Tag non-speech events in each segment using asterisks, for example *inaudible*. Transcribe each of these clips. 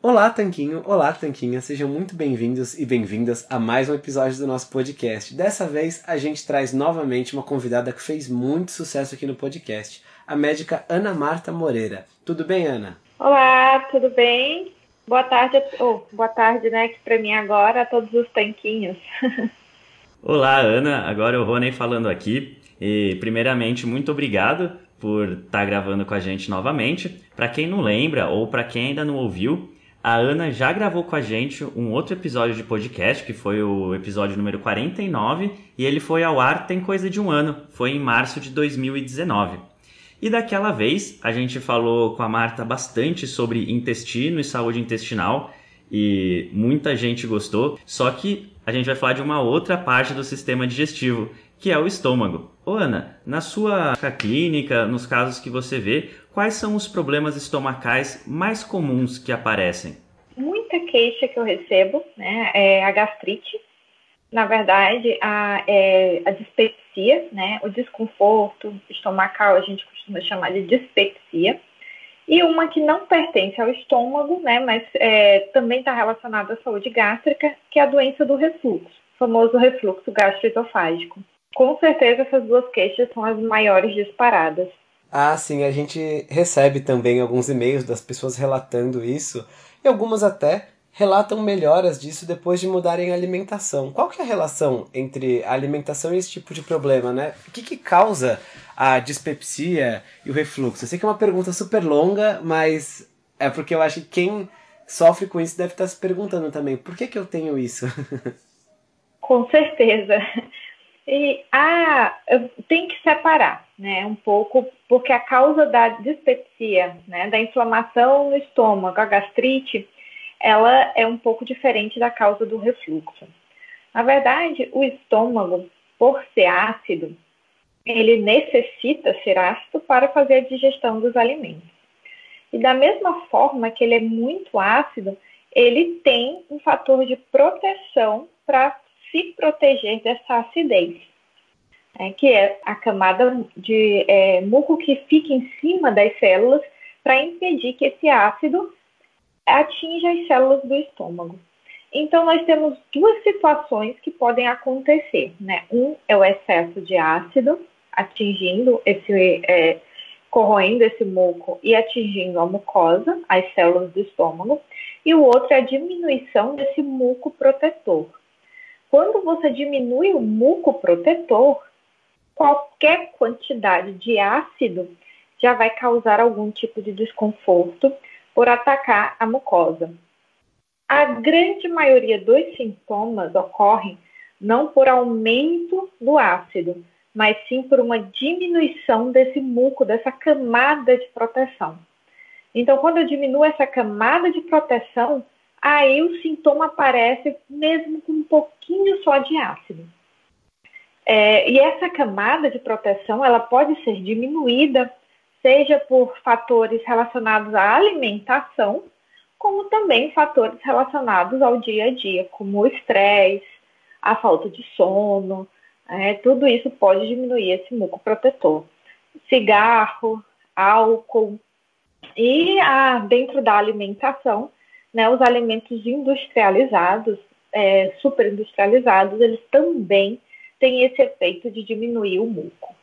Olá, Tanquinho! Olá, Tanquinha! Sejam muito bem-vindos e bem-vindas a mais um episódio do nosso podcast. Dessa vez, a gente traz novamente uma convidada que fez muito sucesso aqui no podcast, a médica Ana Marta Moreira. Tudo bem, Ana? Olá, tudo bem? Boa tarde, oh, boa tarde, né, que para mim agora, a todos os tanquinhos. *laughs* Olá, Ana, agora é o Rony falando aqui. E primeiramente, muito obrigado por estar tá gravando com a gente novamente. Para quem não lembra ou para quem ainda não ouviu, a Ana já gravou com a gente um outro episódio de podcast, que foi o episódio número 49, e ele foi ao ar tem coisa de um ano, foi em março de 2019. E daquela vez a gente falou com a Marta bastante sobre intestino e saúde intestinal, e muita gente gostou, só que a gente vai falar de uma outra parte do sistema digestivo, que é o estômago. Ô Ana, na sua clínica, nos casos que você vê, quais são os problemas estomacais mais comuns que aparecem? Muita queixa que eu recebo né, é a gastrite, na verdade, a, é, a dispepsia, né, o desconforto estomacal, a gente costuma chamar de dispepsia, e uma que não pertence ao estômago, né, mas é, também está relacionada à saúde gástrica, que é a doença do refluxo, famoso refluxo gastroesofágico. Com certeza essas duas queixas são as maiores disparadas. Ah, sim, a gente recebe também alguns e-mails das pessoas relatando isso, e algumas até relatam melhoras disso depois de mudarem a alimentação. Qual que é a relação entre a alimentação e esse tipo de problema, né? O que, que causa a dispepsia e o refluxo? Eu sei que é uma pergunta super longa, mas é porque eu acho que quem sofre com isso deve estar se perguntando também, por que, que eu tenho isso? *laughs* Com certeza. E ah, tem que separar, né, um pouco, porque a causa da dispepsia, né, da inflamação no estômago, a gastrite, ela é um pouco diferente da causa do refluxo. Na verdade, o estômago, por ser ácido, ele necessita ser ácido para fazer a digestão dos alimentos. E da mesma forma que ele é muito ácido, ele tem um fator de proteção para se proteger dessa acidez, é, que é a camada de é, muco que fica em cima das células para impedir que esse ácido atinja as células do estômago. Então, nós temos duas situações que podem acontecer, né? Um é o excesso de ácido, atingindo esse, é, corroendo esse muco e atingindo a mucosa, as células do estômago, e o outro é a diminuição desse muco protetor. Quando você diminui o muco protetor, qualquer quantidade de ácido já vai causar algum tipo de desconforto por atacar a mucosa. A grande maioria dos sintomas ocorrem não por aumento do ácido, mas sim por uma diminuição desse muco, dessa camada de proteção. Então, quando eu diminuo essa camada de proteção, aí o sintoma aparece mesmo com um pouquinho só de ácido. É, e essa camada de proteção, ela pode ser diminuída, seja por fatores relacionados à alimentação, como também fatores relacionados ao dia a dia, como o estresse, a falta de sono, é, tudo isso pode diminuir esse muco protetor. Cigarro, álcool e a, dentro da alimentação, né, os alimentos industrializados, é, superindustrializados, eles também têm esse efeito de diminuir o muco.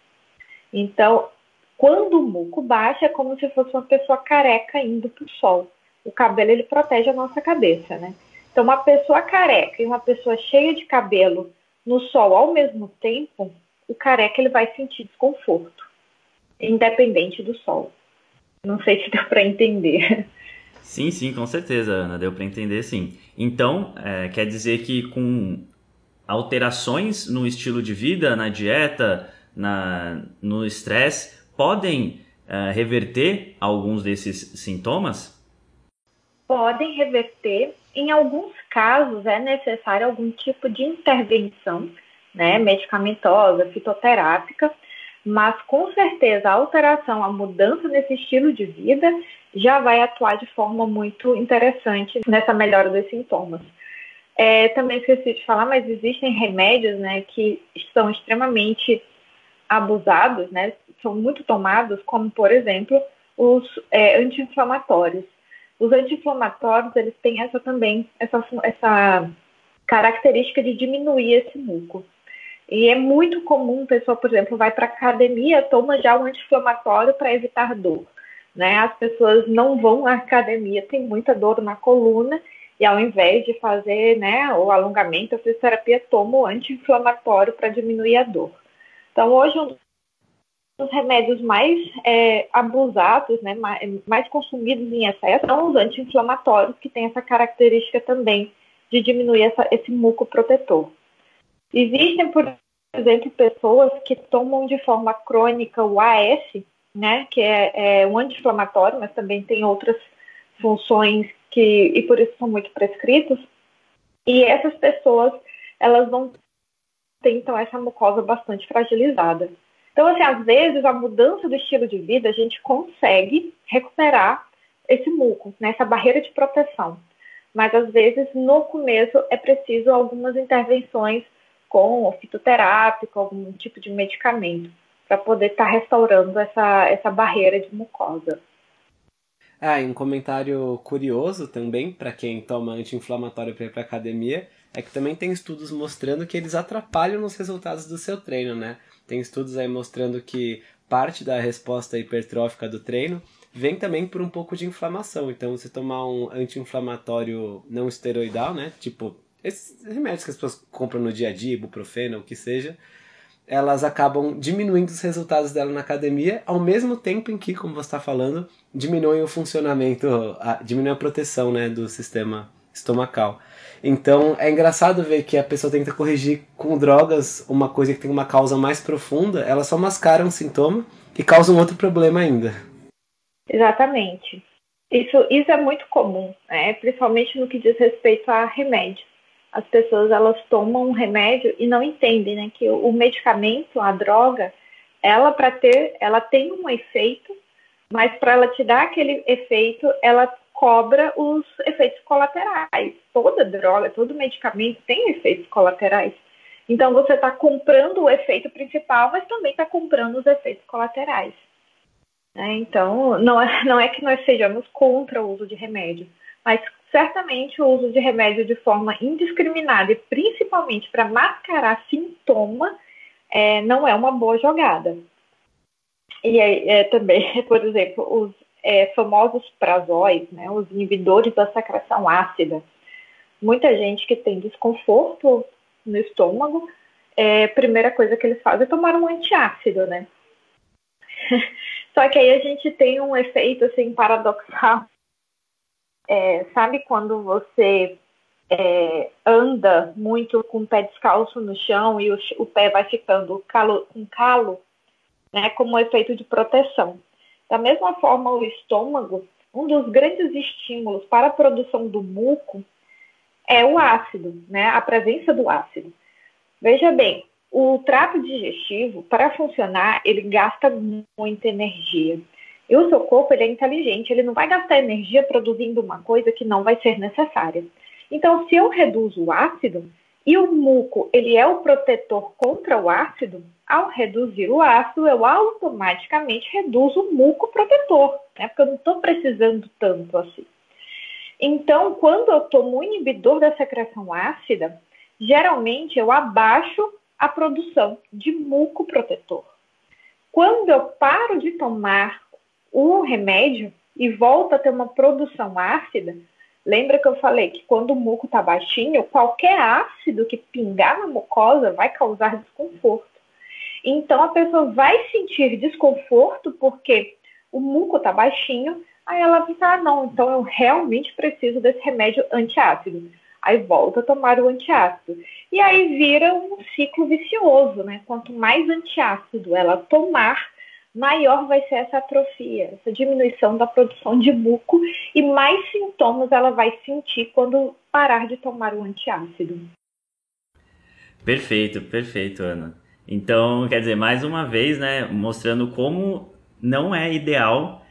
Então, quando o muco baixa, é como se fosse uma pessoa careca indo para o sol o cabelo ele protege a nossa cabeça, né? Então, uma pessoa careca e uma pessoa cheia de cabelo no sol ao mesmo tempo, o careca ele vai sentir desconforto, independente do sol. Não sei se deu para entender. Sim, sim, com certeza, Ana, deu para entender, sim. Então, é, quer dizer que com alterações no estilo de vida, na dieta, na, no estresse, podem é, reverter alguns desses sintomas? podem reverter. Em alguns casos, é necessário algum tipo de intervenção, né, medicamentosa, fitoterápica, mas com certeza a alteração, a mudança nesse estilo de vida já vai atuar de forma muito interessante nessa melhora dos sintomas. É, também esqueci de falar, mas existem remédios né, que são extremamente abusados, né, são muito tomados, como por exemplo os é, anti-inflamatórios. Os anti-inflamatórios, eles têm essa também, essa, essa característica de diminuir esse muco. E é muito comum pessoa, por exemplo, vai para academia, toma já um anti-inflamatório para evitar dor. Né? As pessoas não vão à academia, tem muita dor na coluna, e ao invés de fazer né, o alongamento, a fisioterapia toma o anti-inflamatório para diminuir a dor. Então, hoje, um os remédios mais é, abusados, né, mais, mais, consumidos em excesso, são os anti-inflamatórios, que têm essa característica também de diminuir essa, esse muco protetor. Existem, por exemplo, pessoas que tomam de forma crônica o AS, né, que é, é um anti-inflamatório, mas também tem outras funções que, e por isso são muito prescritos, e essas pessoas, elas vão ter, então, essa mucosa bastante fragilizada. Então, assim, às vezes a mudança do estilo de vida a gente consegue recuperar esse muco, né, essa barreira de proteção. Mas às vezes no começo é preciso algumas intervenções com fitoterápico, algum tipo de medicamento, para poder estar tá restaurando essa, essa barreira de mucosa. Ah, e um comentário curioso também para quem toma anti-inflamatório para ir para academia é que também tem estudos mostrando que eles atrapalham nos resultados do seu treino, né? Tem estudos aí mostrando que parte da resposta hipertrófica do treino vem também por um pouco de inflamação. Então, você tomar um anti-inflamatório não esteroidal, né? Tipo, esses remédios que as pessoas compram no dia a dia, ibuprofeno, o que seja, elas acabam diminuindo os resultados dela na academia, ao mesmo tempo em que, como você está falando, diminuem o funcionamento, a, diminui a proteção né, do sistema estomacal. Então é engraçado ver que a pessoa tenta corrigir com drogas uma coisa que tem uma causa mais profunda, ela só mascara um sintoma e causa um outro problema ainda. Exatamente. Isso, isso é muito comum, né? principalmente no que diz respeito a remédio. As pessoas elas tomam um remédio e não entendem né, que o medicamento, a droga, ela para ter, ela tem um efeito, mas para ela te dar aquele efeito, ela cobra os efeitos colaterais. Toda droga, todo medicamento tem efeitos colaterais. Então você está comprando o efeito principal, mas também está comprando os efeitos colaterais. Né? Então não é, não é que nós sejamos contra o uso de remédio, mas certamente o uso de remédio de forma indiscriminada e principalmente para mascarar sintoma é, não é uma boa jogada. E é, também, *laughs* por exemplo, os é, famosos prazóis, né, os inibidores da secreção ácida. Muita gente que tem desconforto no estômago, é, a primeira coisa que eles fazem é tomar um antiácido, né? *laughs* Só que aí a gente tem um efeito assim paradoxal. É, sabe quando você é, anda muito com o pé descalço no chão e o, o pé vai ficando calo, com calo, né, como um efeito de proteção. Da mesma forma, o estômago, um dos grandes estímulos para a produção do muco é o ácido, né, a presença do ácido. Veja bem, o trato digestivo, para funcionar, ele gasta muita energia. E o seu corpo ele é inteligente, ele não vai gastar energia produzindo uma coisa que não vai ser necessária. Então, se eu reduzo o ácido, e o muco ele é o protetor contra o ácido, ao reduzir o ácido, eu automaticamente reduzo o muco protetor, né? Porque eu não estou precisando tanto assim. Então, quando eu tomo um inibidor da secreção ácida, geralmente eu abaixo a produção de muco protetor. Quando eu paro de tomar o remédio e volto a ter uma produção ácida, lembra que eu falei que quando o muco está baixinho, qualquer ácido que pingar na mucosa vai causar desconforto. Então a pessoa vai sentir desconforto porque o muco está baixinho, aí ela pensa, ah, não, então eu realmente preciso desse remédio antiácido. Aí volta a tomar o antiácido. E aí vira um ciclo vicioso, né? Quanto mais antiácido ela tomar, maior vai ser essa atrofia, essa diminuição da produção de muco e mais sintomas ela vai sentir quando parar de tomar o antiácido. Perfeito, perfeito, Ana. Então, quer dizer, mais uma vez, né, mostrando como não é ideal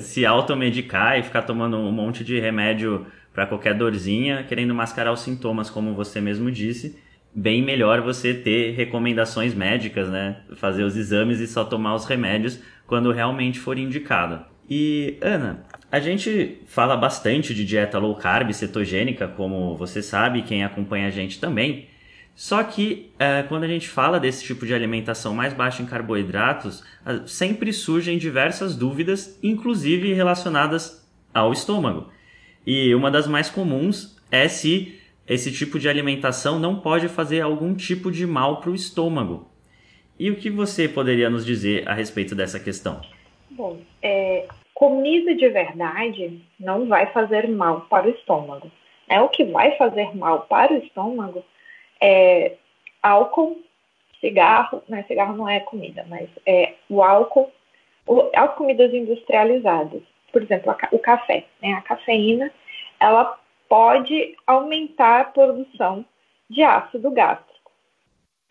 se automedicar e ficar tomando um monte de remédio para qualquer dorzinha, querendo mascarar os sintomas, como você mesmo disse. Bem melhor você ter recomendações médicas, né? Fazer os exames e só tomar os remédios quando realmente for indicado. E, Ana, a gente fala bastante de dieta low carb, cetogênica, como você sabe, quem acompanha a gente também. Só que é, quando a gente fala desse tipo de alimentação mais baixa em carboidratos, sempre surgem diversas dúvidas, inclusive relacionadas ao estômago. E uma das mais comuns é se esse tipo de alimentação não pode fazer algum tipo de mal para o estômago. E o que você poderia nos dizer a respeito dessa questão? Bom, é, comida de verdade não vai fazer mal para o estômago. É o que vai fazer mal para o estômago é álcool, cigarro, né? Cigarro não é comida, mas é o álcool, o, as comidas industrializadas, por exemplo, a, o café, né? A cafeína, ela pode aumentar a produção de ácido gástrico.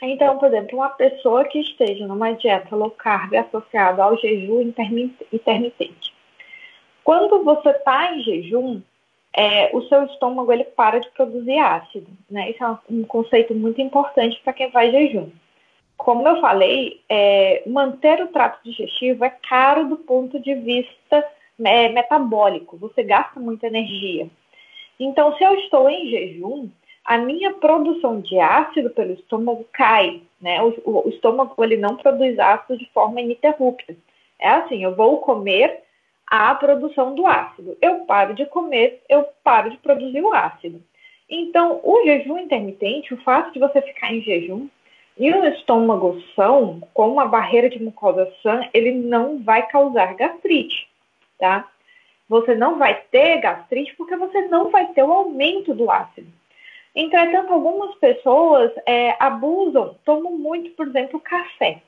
Então, por exemplo, uma pessoa que esteja numa dieta low carb associada ao jejum intermitente. Quando você está em jejum, é, o seu estômago ele para de produzir ácido. Né? Isso é um conceito muito importante para quem faz jejum. Como eu falei, é, manter o trato digestivo é caro do ponto de vista é, metabólico. Você gasta muita energia. Então, se eu estou em jejum, a minha produção de ácido pelo estômago cai. Né? O, o, o estômago ele não produz ácido de forma ininterrupta. É assim, eu vou comer a produção do ácido. Eu paro de comer, eu paro de produzir o ácido. Então, o jejum intermitente, o fato de você ficar em jejum e um estômago são, com uma barreira de mucosa sã, ele não vai causar gastrite, tá? Você não vai ter gastrite porque você não vai ter o aumento do ácido. Entretanto, algumas pessoas é, abusam, tomam muito, por exemplo, café.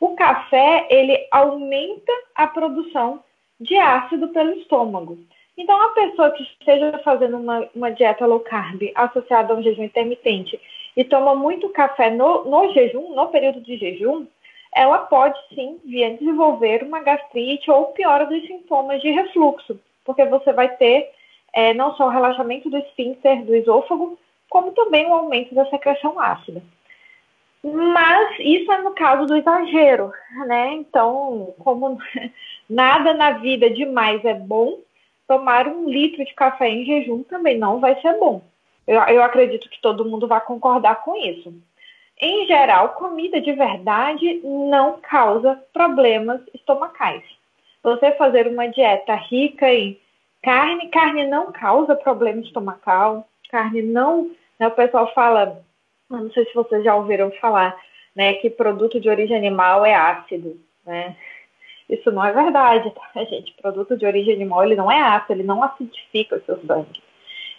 O café, ele aumenta a produção de ácido pelo estômago. Então, a pessoa que esteja fazendo uma, uma dieta low carb associada a um jejum intermitente e toma muito café no, no jejum, no período de jejum, ela pode sim vir a desenvolver uma gastrite ou piora dos sintomas de refluxo, porque você vai ter é, não só o relaxamento do esfíncter do esôfago, como também o aumento da secreção ácida. Mas isso é no caso do exagero, né? Então, como *laughs* nada na vida demais é bom, tomar um litro de café em jejum também não vai ser bom. Eu, eu acredito que todo mundo vai concordar com isso. Em geral, comida de verdade não causa problemas estomacais. Você fazer uma dieta rica em carne, carne não causa problema estomacal, carne não. Né, o pessoal fala, não sei se vocês já ouviram falar, né, que produto de origem animal é ácido, né? Isso não é verdade, tá, *laughs* gente? Produto de origem animal ele não é ácido, ele não acidifica o seu sangue.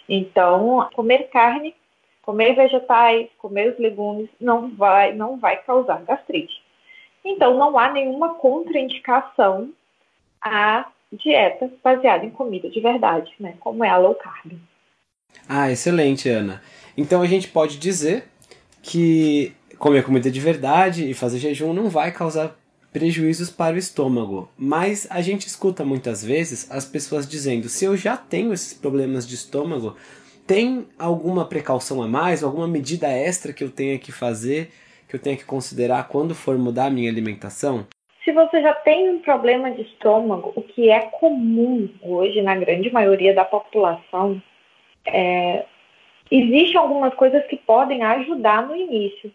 Então, comer carne, comer vegetais, comer os legumes não vai, não vai causar gastrite. Então, não há nenhuma contraindicação à dieta baseada em comida de verdade, né? Como é a low carb. Ah, excelente, Ana. Então a gente pode dizer que comer comida de verdade e fazer jejum não vai causar prejuízos para o estômago. Mas a gente escuta muitas vezes as pessoas dizendo: se eu já tenho esses problemas de estômago, tem alguma precaução a mais, alguma medida extra que eu tenha que fazer, que eu tenha que considerar quando for mudar a minha alimentação? Se você já tem um problema de estômago, o que é comum hoje na grande maioria da população, é, existem algumas coisas que podem ajudar no início.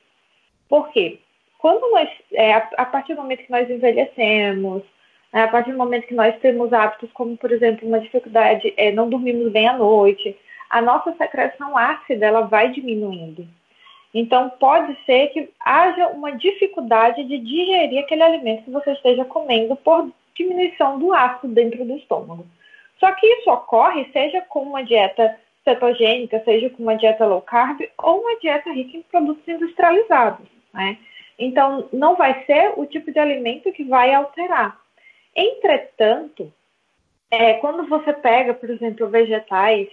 Por quê? Quando nós, é, a, partir do momento que nós envelhecemos, né, a partir do momento que nós temos hábitos como, por exemplo, uma dificuldade, é, não dormimos bem à noite, a nossa secreção ácida ela vai diminuindo. Então, pode ser que haja uma dificuldade de digerir aquele alimento que você esteja comendo por diminuição do ácido dentro do estômago. Só que isso ocorre seja com uma dieta cetogênica, seja com uma dieta low carb ou uma dieta rica em produtos industrializados, né? Então, não vai ser o tipo de alimento que vai alterar. Entretanto, é, quando você pega, por exemplo, vegetais,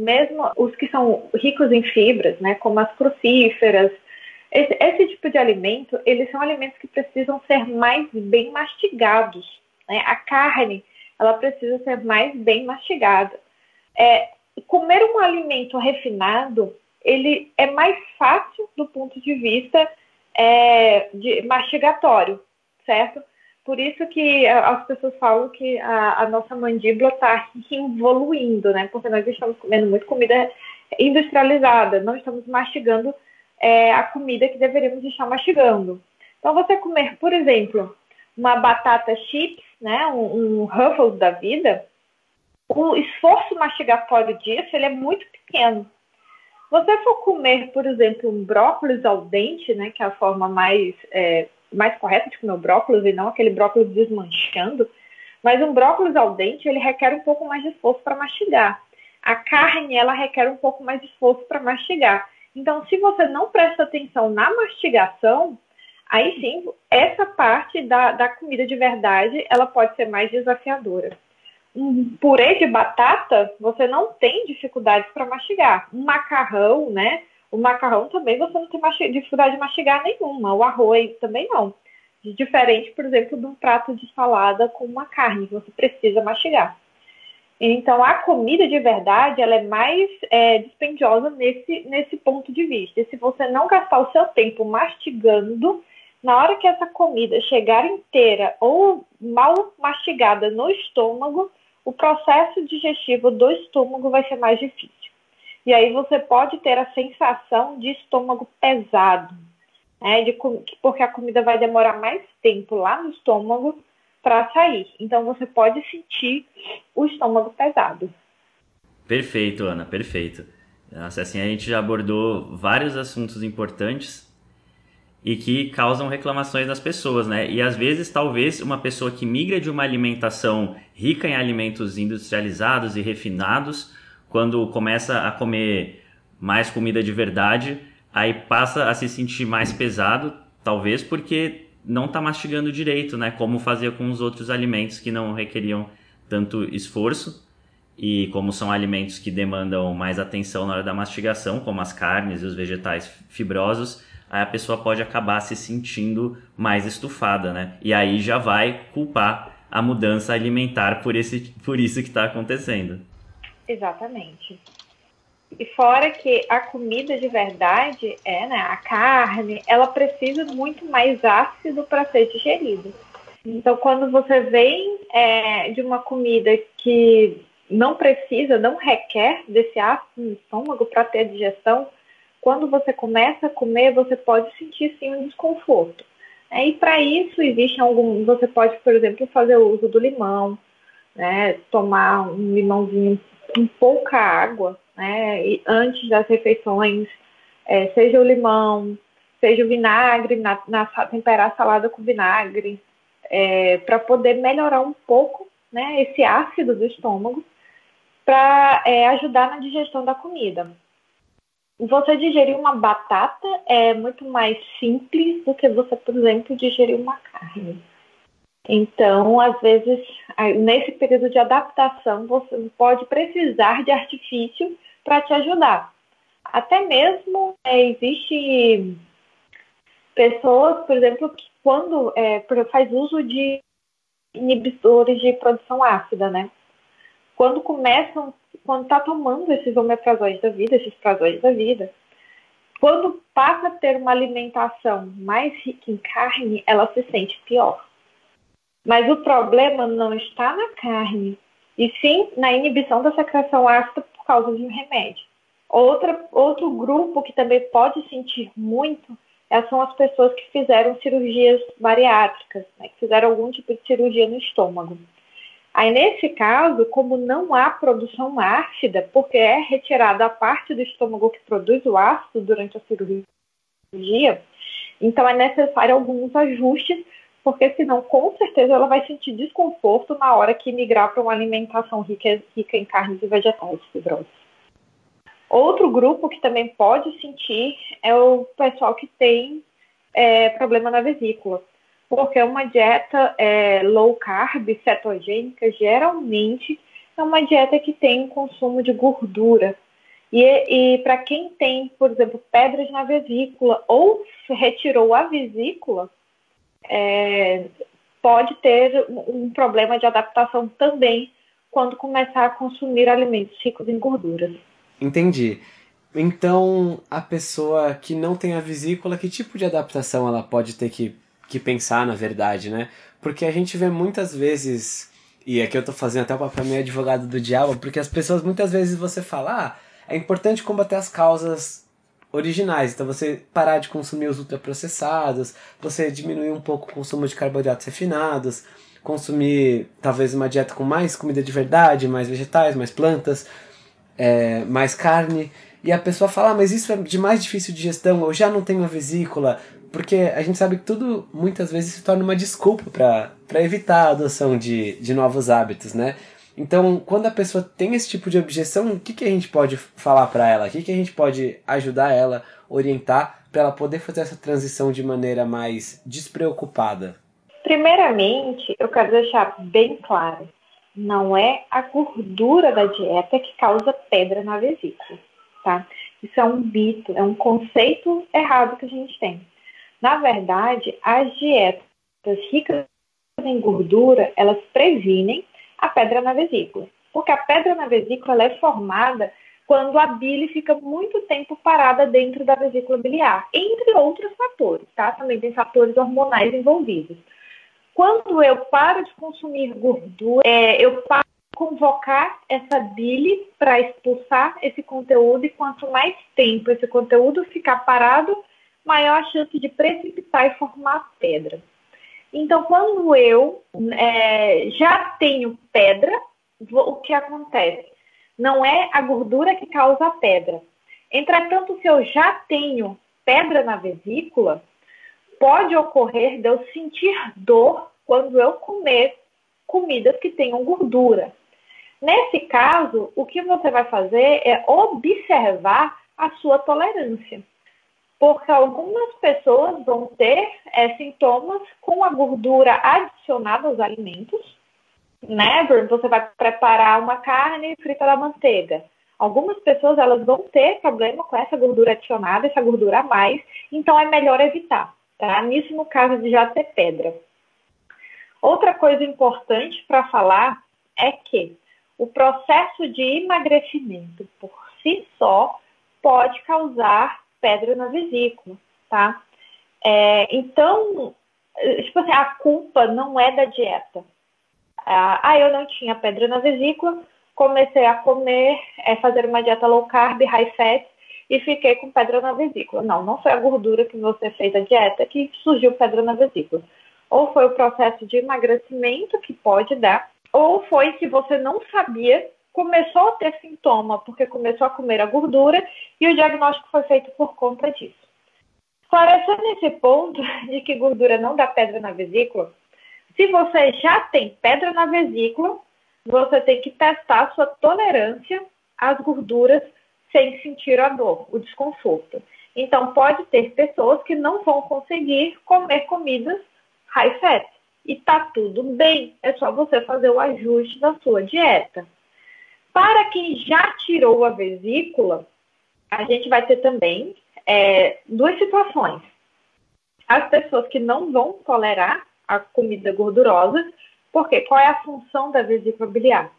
mesmo os que são ricos em fibras, né, como as crucíferas, esse, esse tipo de alimento, eles são alimentos que precisam ser mais bem mastigados. Né? A carne, ela precisa ser mais bem mastigada. É, comer um alimento refinado, ele é mais fácil do ponto de vista é, de mastigatório, certo? Por isso que as pessoas falam que a, a nossa mandíbula está evoluindo, né? Porque nós estamos comendo muito comida industrializada, não estamos mastigando é, a comida que deveríamos estar mastigando. Então, você comer, por exemplo, uma batata chips, né, um, um Ruffles da vida, o esforço mastigatório disso ele é muito pequeno. Você for comer, por exemplo, um brócolis al dente, né, que é a forma mais, é, mais correta de comer o brócolis e não aquele brócolis desmanchando, mas um brócolis al dente ele requer um pouco mais de esforço para mastigar. A carne ela requer um pouco mais de esforço para mastigar. Então, se você não presta atenção na mastigação, aí sim, essa parte da, da comida de verdade ela pode ser mais desafiadora um purê de batata, você não tem dificuldades para mastigar. Um macarrão, né? O macarrão também você não tem dificuldade de mastigar nenhuma. O arroz também não. Diferente, por exemplo, de um prato de salada com uma carne, que você precisa mastigar. Então, a comida de verdade, ela é mais é, dispendiosa nesse, nesse ponto de vista. E se você não gastar o seu tempo mastigando, na hora que essa comida chegar inteira ou mal mastigada no estômago, o processo digestivo do estômago vai ser mais difícil. E aí você pode ter a sensação de estômago pesado, né, de, porque a comida vai demorar mais tempo lá no estômago para sair. Então você pode sentir o estômago pesado. Perfeito, Ana, perfeito. Assim, a gente já abordou vários assuntos importantes e que causam reclamações das pessoas, né? E às vezes, talvez, uma pessoa que migra de uma alimentação rica em alimentos industrializados e refinados, quando começa a comer mais comida de verdade, aí passa a se sentir mais pesado, talvez porque não está mastigando direito, né? Como fazia com os outros alimentos que não requeriam tanto esforço. E como são alimentos que demandam mais atenção na hora da mastigação, como as carnes e os vegetais fibrosos, aí a pessoa pode acabar se sentindo mais estufada, né? E aí já vai culpar a mudança alimentar por, esse, por isso que está acontecendo. Exatamente. E fora que a comida de verdade, é, né, a carne, ela precisa muito mais ácido para ser digerida. Então, quando você vem é, de uma comida que não precisa, não requer desse ácido no estômago para ter digestão, quando você começa a comer, você pode sentir sim um desconforto. É, e para isso existe algum, você pode, por exemplo, fazer o uso do limão, né, tomar um limãozinho com pouca água, né, e antes das refeições, é, seja o limão, seja o vinagre, na, na temperar a salada com vinagre, é, para poder melhorar um pouco né, esse ácido do estômago, para é, ajudar na digestão da comida. Você digerir uma batata é muito mais simples do que você, por exemplo, digerir uma carne. Então, às vezes, nesse período de adaptação, você pode precisar de artifício para te ajudar. Até mesmo é, existe pessoas, por exemplo, que quando é, faz uso de inibidores de produção ácida, né? Quando começam, quando está tomando esses omeprazóis da vida, esses prazóis da vida, quando passa a ter uma alimentação mais rica em carne, ela se sente pior. Mas o problema não está na carne, e sim na inibição da secreção ácida por causa de um remédio. Outra, outro grupo que também pode sentir muito é, são as pessoas que fizeram cirurgias bariátricas, né, que fizeram algum tipo de cirurgia no estômago. Aí, nesse caso, como não há produção ácida, porque é retirada a parte do estômago que produz o ácido durante a cirurgia, então é necessário alguns ajustes, porque senão, com certeza, ela vai sentir desconforto na hora que migrar para uma alimentação rica, rica em carnes e vegetais fibrosas. Outro grupo que também pode sentir é o pessoal que tem é, problema na vesícula, porque uma dieta é, low carb, cetogênica, geralmente é uma dieta que tem consumo de gordura. E, e para quem tem, por exemplo, pedras na vesícula ou retirou a vesícula, é, pode ter um problema de adaptação também quando começar a consumir alimentos ricos em gorduras. Entendi. Então, a pessoa que não tem a vesícula, que tipo de adaptação ela pode ter que, que pensar, na verdade, né? Porque a gente vê muitas vezes, e aqui eu tô fazendo até o papel meio advogado do diabo, porque as pessoas muitas vezes você fala, ah, é importante combater as causas originais. Então você parar de consumir os ultraprocessados, você diminuir um pouco o consumo de carboidratos refinados, consumir talvez uma dieta com mais comida de verdade, mais vegetais, mais plantas é, mais carne. E a pessoa fala, ah, mas isso é de mais difícil de gestão, eu já não tenho a vesícula. Porque a gente sabe que tudo muitas vezes se torna uma desculpa para evitar a adoção de, de novos hábitos, né? Então, quando a pessoa tem esse tipo de objeção, o que, que a gente pode falar para ela? O que, que a gente pode ajudar ela, orientar, para ela poder fazer essa transição de maneira mais despreocupada? Primeiramente, eu quero deixar bem claro não é a gordura da dieta que causa pedra na vesícula, tá? Isso é um mito, é um conceito errado que a gente tem. Na verdade, as dietas ricas em gordura, elas previnem a pedra na vesícula. Porque a pedra na vesícula é formada quando a bile fica muito tempo parada dentro da vesícula biliar, entre outros fatores, tá? Também tem fatores hormonais envolvidos. Quando eu paro de consumir gordura, é, eu paro de convocar essa bile para expulsar esse conteúdo, e quanto mais tempo esse conteúdo ficar parado, maior a chance de precipitar e formar pedra. Então, quando eu é, já tenho pedra, o que acontece? Não é a gordura que causa a pedra. Entretanto, se eu já tenho pedra na vesícula, pode ocorrer de eu sentir dor quando eu comer comidas que tenham gordura. Nesse caso, o que você vai fazer é observar a sua tolerância. Porque algumas pessoas vão ter é, sintomas com a gordura adicionada aos alimentos. Né? Você vai preparar uma carne frita da manteiga. Algumas pessoas elas vão ter problema com essa gordura adicionada, essa gordura a mais, então é melhor evitar tá? Nisso no caso de já ter pedra. Outra coisa importante para falar é que o processo de emagrecimento por si só pode causar pedra na vesícula, tá? É, então, tipo assim, a culpa não é da dieta. Ah, eu não tinha pedra na vesícula, comecei a comer, é, fazer uma dieta low carb, high fat, e fiquei com pedra na vesícula. Não, não foi a gordura que você fez a dieta que surgiu pedra na vesícula. Ou foi o processo de emagrecimento que pode dar, ou foi que você não sabia, começou a ter sintoma porque começou a comer a gordura e o diagnóstico foi feito por conta disso. Esclarecendo esse ponto de que gordura não dá pedra na vesícula, se você já tem pedra na vesícula, você tem que testar sua tolerância às gorduras sem sentir a dor, o desconforto. Então, pode ter pessoas que não vão conseguir comer comidas high fat. E tá tudo bem, é só você fazer o ajuste da sua dieta. Para quem já tirou a vesícula, a gente vai ter também é, duas situações. As pessoas que não vão tolerar a comida gordurosa, porque qual é a função da vesícula biliar?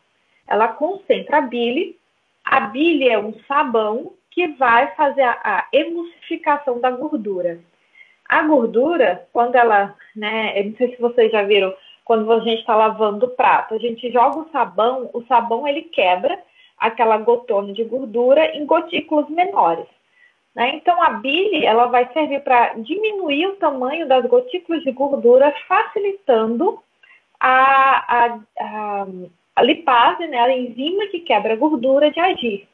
Ela concentra a bile a bile é um sabão que vai fazer a, a emulsificação da gordura. A gordura, quando ela, né, eu não sei se vocês já viram, quando a gente está lavando o prato, a gente joga o sabão, o sabão ele quebra aquela gotona de gordura em gotículas menores. Né? Então a bile ela vai servir para diminuir o tamanho das gotículas de gordura, facilitando a, a, a, a lipase, né, a enzima que quebra a gordura, de agir.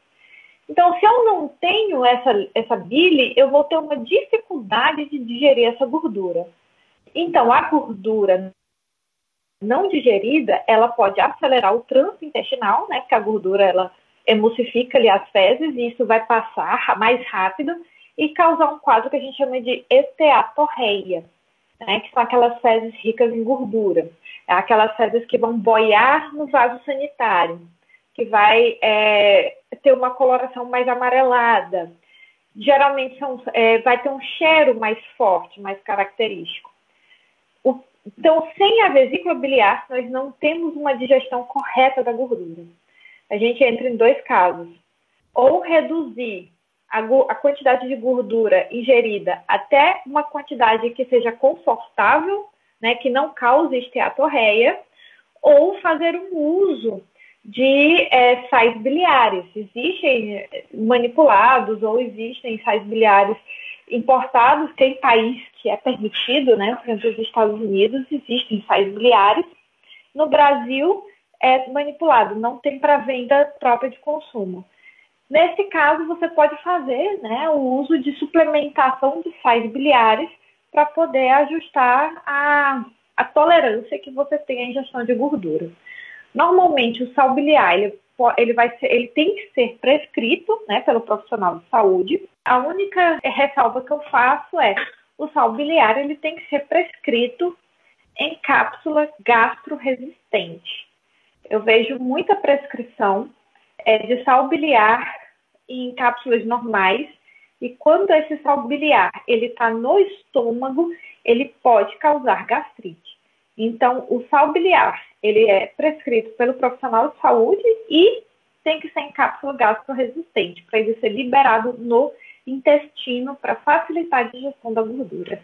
Então, se eu não tenho essa, essa bile, eu vou ter uma dificuldade de digerir essa gordura. Então, a gordura não digerida, ela pode acelerar o trânsito intestinal, né, porque a gordura ela emulsifica ali as fezes e isso vai passar mais rápido e causar um quadro que a gente chama de esteatorreia, né, que são aquelas fezes ricas em gordura. É aquelas fezes que vão boiar no vaso sanitário, que vai é, ter uma coloração mais amarelada. Geralmente são, é, vai ter um cheiro mais forte, mais característico. Então, sem a vesícula biliar, nós não temos uma digestão correta da gordura. A gente entra em dois casos. Ou reduzir a, a quantidade de gordura ingerida até uma quantidade que seja confortável né, que não cause esteatorreia, ou fazer um uso de é, sais biliares. Existem é, manipulados ou existem sais biliares importados, tem país que é permitido, né? Por exemplo, os Estados Unidos existem sais biliares. No Brasil é manipulado, não tem para venda própria de consumo. Nesse caso, você pode fazer né, o uso de suplementação de sais biliares para poder ajustar a, a tolerância que você tem à ingestão de gordura. Normalmente, o sal biliar, ele, ele, vai ser, ele tem que ser prescrito né, pelo profissional de saúde. A única ressalva que eu faço é o sal biliar ele tem que ser prescrito em cápsula gastroresistente. Eu vejo muita prescrição é, de sal biliar em cápsulas normais e quando esse sal biliar ele está no estômago, ele pode causar gastrite. Então, o sal biliar ele é prescrito pelo profissional de saúde e tem que ser em cápsula gastroresistente para ele ser liberado no intestino para facilitar a digestão da gordura.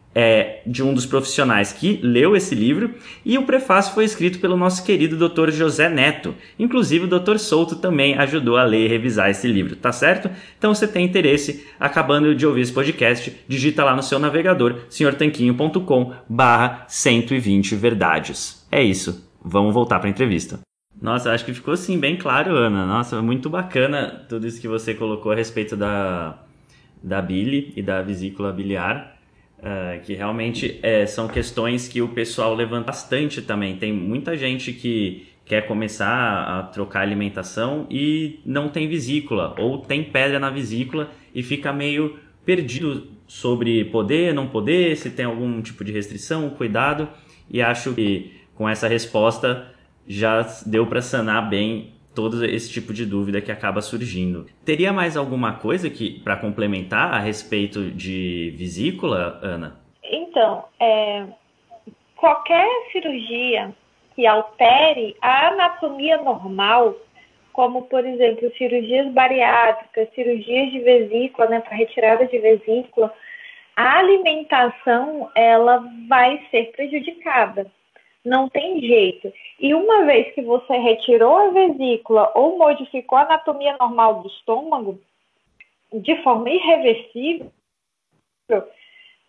é de um dos profissionais que leu esse livro e o prefácio foi escrito pelo nosso querido Dr. José Neto. Inclusive o Dr. Souto também ajudou a ler e revisar esse livro, tá certo? Então você tem interesse, acabando de ouvir esse podcast, digita lá no seu navegador senhortanquinho.com/120 verdades. É isso. Vamos voltar para a entrevista. Nossa, acho que ficou sim bem claro, Ana. Nossa, muito bacana tudo isso que você colocou a respeito da da bile e da vesícula biliar. Uh, que realmente é, são questões que o pessoal levanta bastante também. Tem muita gente que quer começar a trocar alimentação e não tem vesícula, ou tem pedra na vesícula e fica meio perdido sobre poder, não poder, se tem algum tipo de restrição, cuidado. E acho que com essa resposta já deu para sanar bem todo esse tipo de dúvida que acaba surgindo. Teria mais alguma coisa que para complementar a respeito de vesícula, Ana? Então, é, qualquer cirurgia que altere a anatomia normal, como por exemplo cirurgias bariátricas, cirurgias de vesícula, né, para retirada de vesícula, a alimentação ela vai ser prejudicada. Não tem jeito. E uma vez que você retirou a vesícula ou modificou a anatomia normal do estômago, de forma irreversível,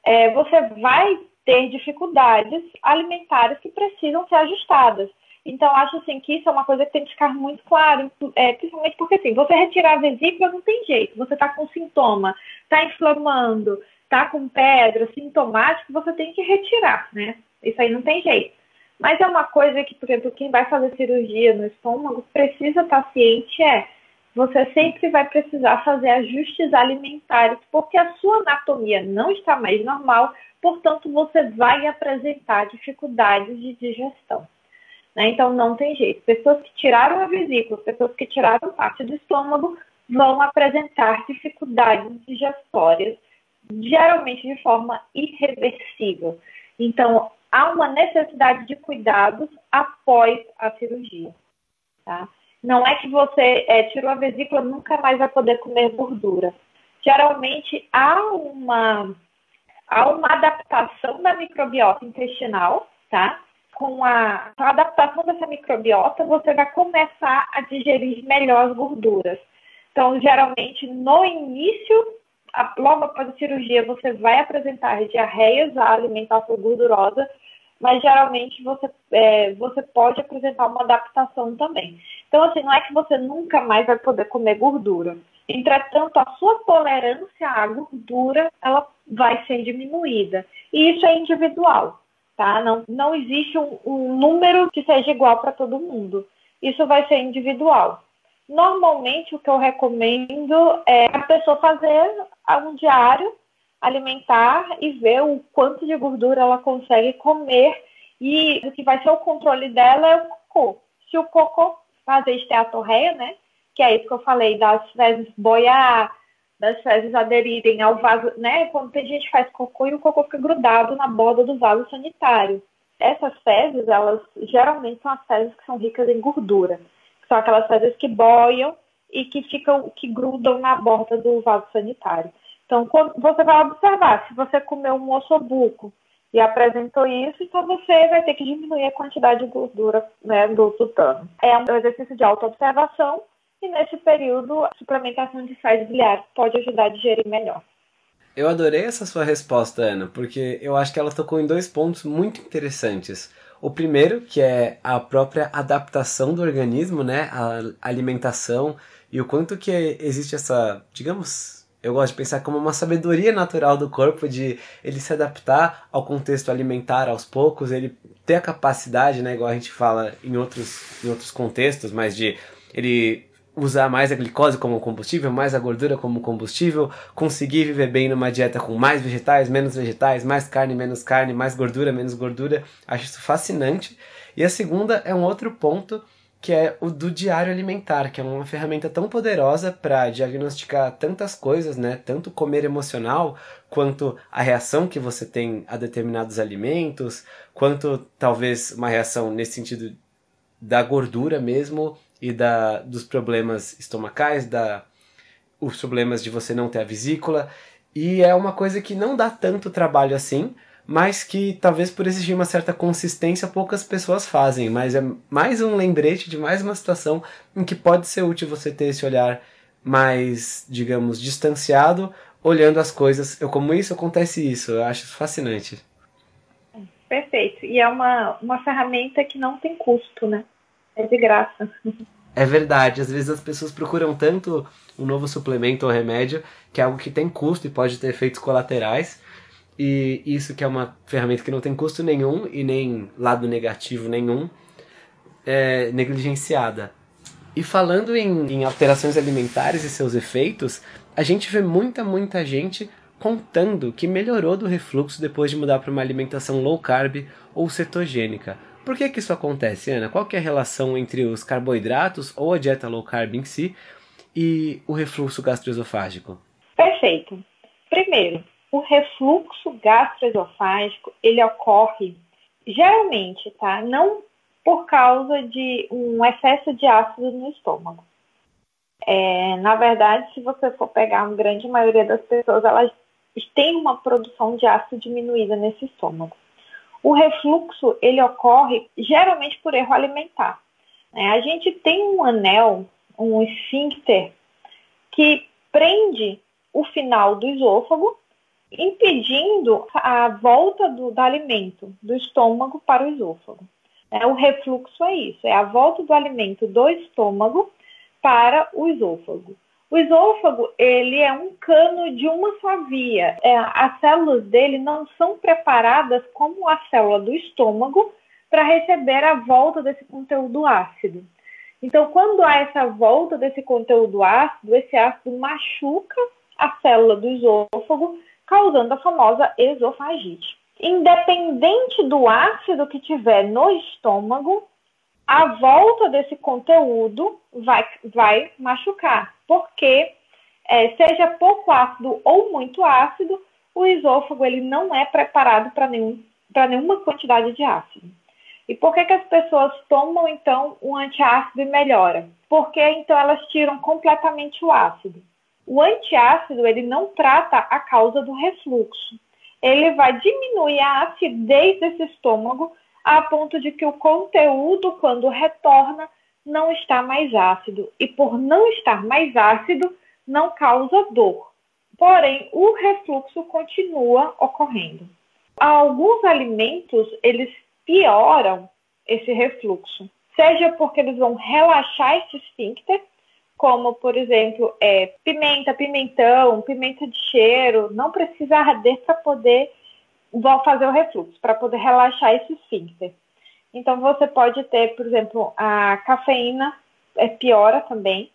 é, você vai ter dificuldades alimentares que precisam ser ajustadas. Então, acho assim que isso é uma coisa que tem que ficar muito claro, é, principalmente porque assim, você retirar a vesícula não tem jeito. Você está com sintoma, está inflamando, está com pedra, sintomático, você tem que retirar, né? Isso aí não tem jeito. Mas é uma coisa que, por exemplo, quem vai fazer cirurgia no estômago precisa estar ciente é você sempre vai precisar fazer ajustes alimentares, porque a sua anatomia não está mais normal, portanto, você vai apresentar dificuldades de digestão. Né? Então, não tem jeito. Pessoas que tiraram a vesícula, pessoas que tiraram parte do estômago, vão apresentar dificuldades digestórias, geralmente de forma irreversível. Então, há uma necessidade de cuidados após a cirurgia. Tá? Não é que você é, tirou a vesícula nunca mais vai poder comer gordura. Geralmente há uma, há uma adaptação da microbiota intestinal, tá? Com a, a adaptação dessa microbiota, você vai começar a digerir melhor as gorduras. Então, geralmente, no início, logo após a cirurgia, você vai apresentar diarreias, a alimentação gordurosa, mas geralmente você, é, você pode apresentar uma adaptação também. Então, assim, não é que você nunca mais vai poder comer gordura. Entretanto, a sua tolerância à gordura, ela vai ser diminuída. E isso é individual, tá? Não, não existe um, um número que seja igual para todo mundo. Isso vai ser individual. Normalmente, o que eu recomendo é a pessoa fazer um diário alimentar e ver o quanto de gordura ela consegue comer e o que vai ser o controle dela é o cocô. Se o cocô fazer esteatorreia, né, que é isso que eu falei, das fezes boiar, das fezes aderirem ao vaso, né, quando tem gente que faz cocô e o cocô fica grudado na borda do vaso sanitário. Essas fezes, elas geralmente são as fezes que são ricas em gordura. São aquelas fezes que boiam e que ficam, que grudam na borda do vaso sanitário. Então, você vai observar, se você comeu um ossobuco e apresentou isso, então você vai ter que diminuir a quantidade de gordura né, do tutano. É um exercício de autoobservação e nesse período a suplementação de sais biliares pode ajudar a digerir melhor. Eu adorei essa sua resposta, Ana, porque eu acho que ela tocou em dois pontos muito interessantes. O primeiro, que é a própria adaptação do organismo, né, a alimentação e o quanto que existe essa, digamos, eu gosto de pensar como uma sabedoria natural do corpo de ele se adaptar ao contexto alimentar aos poucos, ele ter a capacidade, né, igual a gente fala em outros, em outros contextos, mas de ele usar mais a glicose como combustível, mais a gordura como combustível, conseguir viver bem numa dieta com mais vegetais, menos vegetais, mais carne, menos carne, mais gordura, menos gordura. Acho isso fascinante. E a segunda é um outro ponto que é o do diário alimentar, que é uma ferramenta tão poderosa para diagnosticar tantas coisas, né? Tanto comer emocional, quanto a reação que você tem a determinados alimentos, quanto talvez uma reação nesse sentido da gordura mesmo e da dos problemas estomacais, da os problemas de você não ter a vesícula. E é uma coisa que não dá tanto trabalho assim, mas que talvez por exigir uma certa consistência poucas pessoas fazem, mas é mais um lembrete de mais uma situação em que pode ser útil você ter esse olhar mais, digamos, distanciado, olhando as coisas. Eu como isso, acontece isso. Eu acho fascinante. Perfeito. E é uma, uma ferramenta que não tem custo, né? É de graça. É verdade. Às vezes as pessoas procuram tanto um novo suplemento ou remédio que é algo que tem custo e pode ter efeitos colaterais. E isso que é uma ferramenta que não tem custo nenhum e nem lado negativo nenhum, é negligenciada. E falando em, em alterações alimentares e seus efeitos, a gente vê muita, muita gente contando que melhorou do refluxo depois de mudar para uma alimentação low carb ou cetogênica. Por que, que isso acontece, Ana? Qual é a relação entre os carboidratos ou a dieta low carb em si e o refluxo gastroesofágico? Perfeito. Primeiro, o refluxo gastroesofágico ele ocorre geralmente, tá? Não por causa de um excesso de ácido no estômago. É, na verdade, se você for pegar uma grande maioria das pessoas, elas têm uma produção de ácido diminuída nesse estômago. O refluxo ele ocorre geralmente por erro alimentar. Né? A gente tem um anel, um esfíncter, que prende o final do esôfago impedindo a volta do, do alimento do estômago para o esôfago. É, o refluxo é isso, é a volta do alimento do estômago para o esôfago. O esôfago, ele é um cano de uma só via. É, as células dele não são preparadas como a célula do estômago para receber a volta desse conteúdo ácido. Então, quando há essa volta desse conteúdo ácido, esse ácido machuca a célula do esôfago causando a famosa esofagite. Independente do ácido que tiver no estômago, a volta desse conteúdo vai, vai machucar, porque é, seja pouco ácido ou muito ácido, o esôfago ele não é preparado para nenhum, nenhuma quantidade de ácido. E por que, que as pessoas tomam então um antiácido e melhora? Porque então elas tiram completamente o ácido. O antiácido ele não trata a causa do refluxo. Ele vai diminuir a acidez desse estômago a ponto de que o conteúdo, quando retorna, não está mais ácido. E por não estar mais ácido, não causa dor. Porém, o refluxo continua ocorrendo. Alguns alimentos, eles pioram esse refluxo. Seja porque eles vão relaxar esse esfíncter, como, por exemplo, é, pimenta, pimentão, pimenta de cheiro, não precisa arder para poder fazer o refluxo, para poder relaxar esse esfíncter. Então, você pode ter, por exemplo, a cafeína, é, piora também.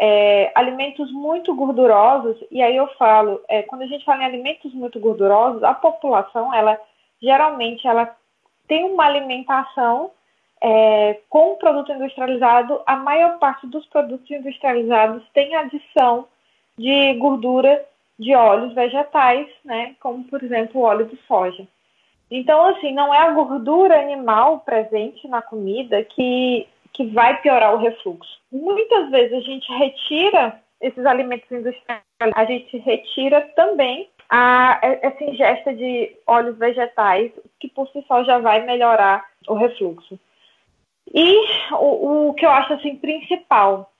É, alimentos muito gordurosos, e aí eu falo, é, quando a gente fala em alimentos muito gordurosos, a população, ela geralmente ela tem uma alimentação é, com o produto industrializado, a maior parte dos produtos industrializados tem adição de gordura de óleos vegetais, né, como por exemplo o óleo de soja. Então, assim, não é a gordura animal presente na comida que, que vai piorar o refluxo. Muitas vezes a gente retira esses alimentos industrializados, a gente retira também a, essa ingesta de óleos vegetais, que por si só já vai melhorar o refluxo. E o, o que eu acho assim principal,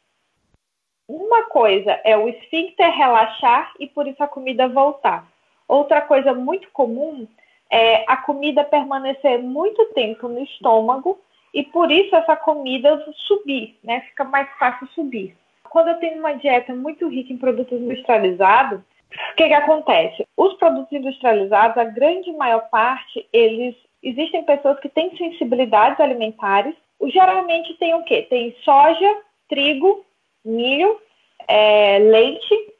uma coisa é o esfíncter relaxar e por isso a comida voltar. Outra coisa muito comum é a comida permanecer muito tempo no estômago e por isso essa comida subir, né? Fica mais fácil subir. Quando eu tenho uma dieta muito rica em produtos industrializados, o que, que acontece? Os produtos industrializados, a grande maior parte, eles existem pessoas que têm sensibilidades alimentares geralmente tem o quê? Tem soja, trigo, milho, é, leite,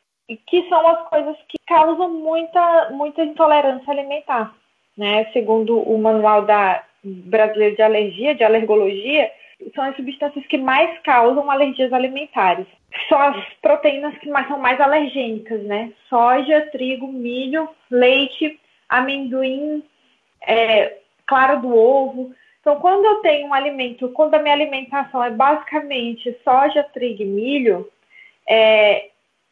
que são as coisas que causam muita, muita intolerância alimentar. Né? Segundo o manual da brasileiro de alergia, de alergologia, são as substâncias que mais causam alergias alimentares. São as proteínas que mais, são mais alergênicas, né? Soja, trigo, milho, leite, amendoim, é, clara do ovo. Então, quando eu tenho um alimento, quando a minha alimentação é basicamente soja, trigo e milho, é,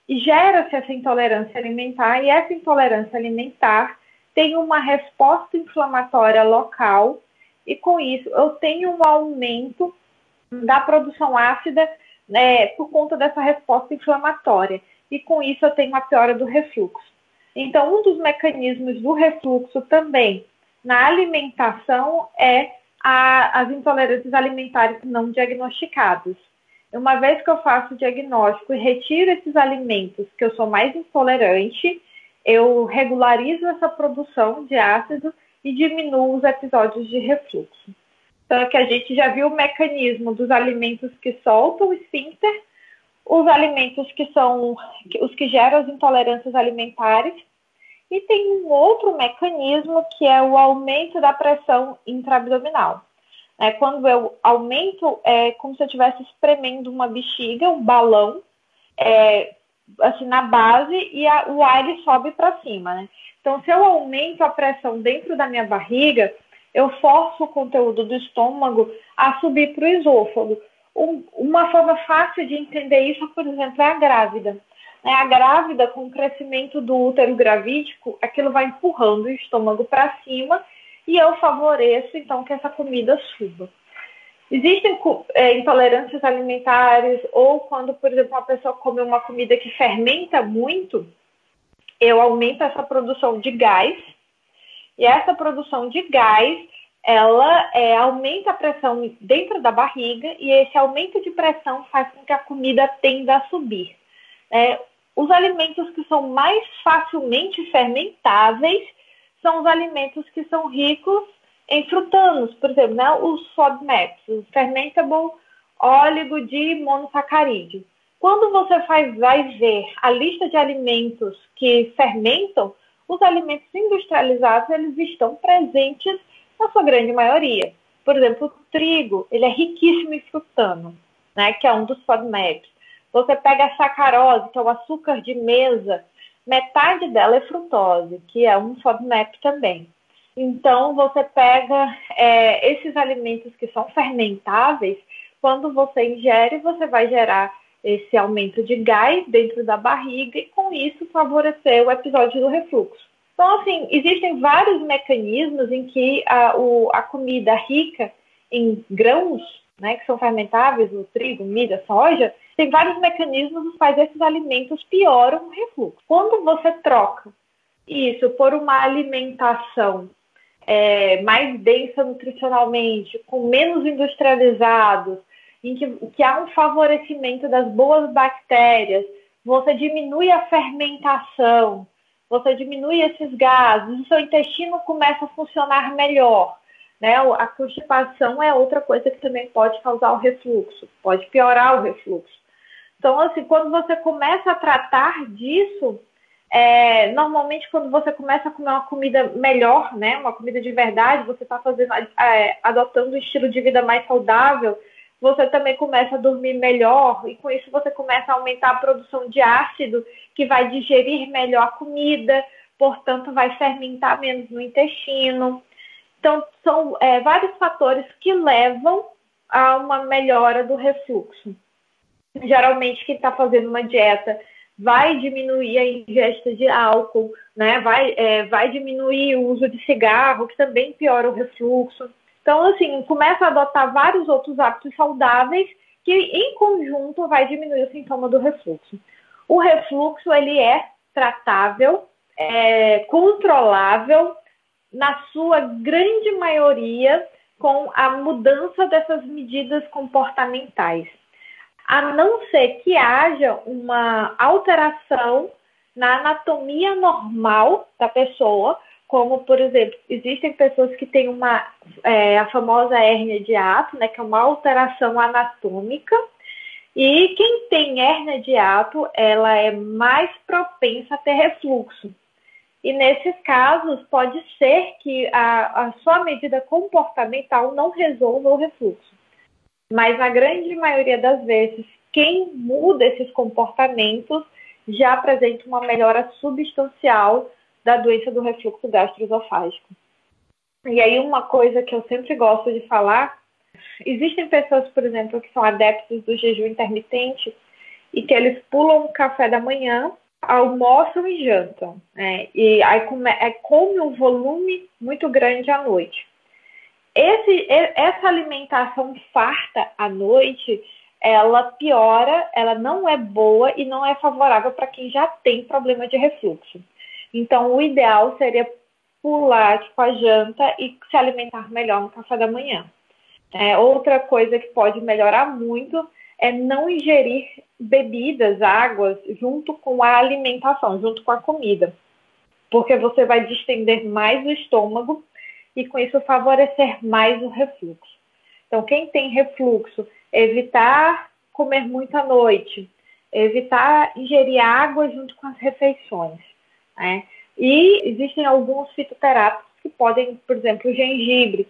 gera-se essa intolerância alimentar e essa intolerância alimentar tenho uma resposta inflamatória local e com isso eu tenho um aumento da produção ácida né, por conta dessa resposta inflamatória. E com isso eu tenho uma piora do refluxo. Então, um dos mecanismos do refluxo também na alimentação é a, as intolerâncias alimentares não diagnosticadas. Uma vez que eu faço o diagnóstico e retiro esses alimentos que eu sou mais intolerante, eu regularizo essa produção de ácido e diminuo os episódios de refluxo. Então, que a gente já viu o mecanismo dos alimentos que soltam o esfíncter, os alimentos que são os que geram as intolerâncias alimentares, e tem um outro mecanismo que é o aumento da pressão intraabdominal. É quando eu aumento, é como se eu estivesse espremendo uma bexiga, um balão, é, assim, na base, e a, o ar sobe para cima, né? Então, se eu aumento a pressão dentro da minha barriga, eu forço o conteúdo do estômago a subir para o esôfago. Um, uma forma fácil de entender isso, por exemplo, é a grávida. É a grávida, com o crescimento do útero gravídico, aquilo vai empurrando o estômago para cima e eu favoreço, então, que essa comida suba. Existem é, intolerâncias alimentares ou quando, por exemplo, uma pessoa come uma comida que fermenta muito, eu aumento essa produção de gás e essa produção de gás, ela é, aumenta a pressão dentro da barriga e esse aumento de pressão faz com que a comida tenda a subir. É, os alimentos que são mais facilmente fermentáveis são os alimentos que são ricos em frutanos, por exemplo, né, os FODMAPs, o Fermentable Óleo de Monossacarídeo. Quando você faz, vai ver a lista de alimentos que fermentam, os alimentos industrializados eles estão presentes na sua grande maioria. Por exemplo, o trigo, ele é riquíssimo em frutano, né, que é um dos FODMAPs. Você pega a sacarose, que é o açúcar de mesa, metade dela é frutose, que é um FODMAP também. Então, você pega é, esses alimentos que são fermentáveis, quando você ingere, você vai gerar esse aumento de gás dentro da barriga e, com isso, favorecer o episódio do refluxo. Então, assim, existem vários mecanismos em que a, o, a comida rica em grãos, né, que são fermentáveis, o trigo, milho, soja, tem vários mecanismos nos quais esses alimentos pioram o refluxo. Quando você troca isso por uma alimentação é, mais densa nutricionalmente, com menos industrializados, em que, que há um favorecimento das boas bactérias, você diminui a fermentação, você diminui esses gases, o seu intestino começa a funcionar melhor. Né? A constipação é outra coisa que também pode causar o refluxo, pode piorar o refluxo. Então, assim, quando você começa a tratar disso, é, normalmente quando você começa a comer uma comida melhor, né, uma comida de verdade, você está fazendo, é, adotando um estilo de vida mais saudável, você também começa a dormir melhor e com isso você começa a aumentar a produção de ácido, que vai digerir melhor a comida, portanto vai fermentar menos no intestino. Então, são é, vários fatores que levam a uma melhora do refluxo. Geralmente, quem está fazendo uma dieta vai diminuir a ingesta de álcool, né? vai, é, vai diminuir o uso de cigarro, que também piora o refluxo. Então, assim, começa a adotar vários outros hábitos saudáveis que, em conjunto, vai diminuir o sintoma do refluxo. O refluxo, ele é tratável, é controlável, na sua grande maioria, com a mudança dessas medidas comportamentais. A não ser que haja uma alteração na anatomia normal da pessoa, como, por exemplo, existem pessoas que têm uma, é, a famosa hérnia de ato, né, que é uma alteração anatômica, e quem tem hérnia de ato, ela é mais propensa a ter refluxo. E nesses casos, pode ser que a, a sua medida comportamental não resolva o refluxo. Mas na grande maioria das vezes, quem muda esses comportamentos já apresenta uma melhora substancial da doença do refluxo gastroesofágico. E aí uma coisa que eu sempre gosto de falar, existem pessoas, por exemplo, que são adeptos do jejum intermitente e que eles pulam o café da manhã almoçam e jantam, né? E aí come, é, come um volume muito grande à noite. Esse, essa alimentação farta à noite, ela piora, ela não é boa e não é favorável para quem já tem problema de refluxo. Então, o ideal seria pular tipo, a janta e se alimentar melhor no café da manhã. É, outra coisa que pode melhorar muito é não ingerir bebidas, águas, junto com a alimentação, junto com a comida. Porque você vai distender mais o estômago e com isso favorecer mais o refluxo. Então, quem tem refluxo, evitar comer muito à noite, evitar ingerir água junto com as refeições. Né? E existem alguns fitoterápicos que podem, por exemplo, o gengibre.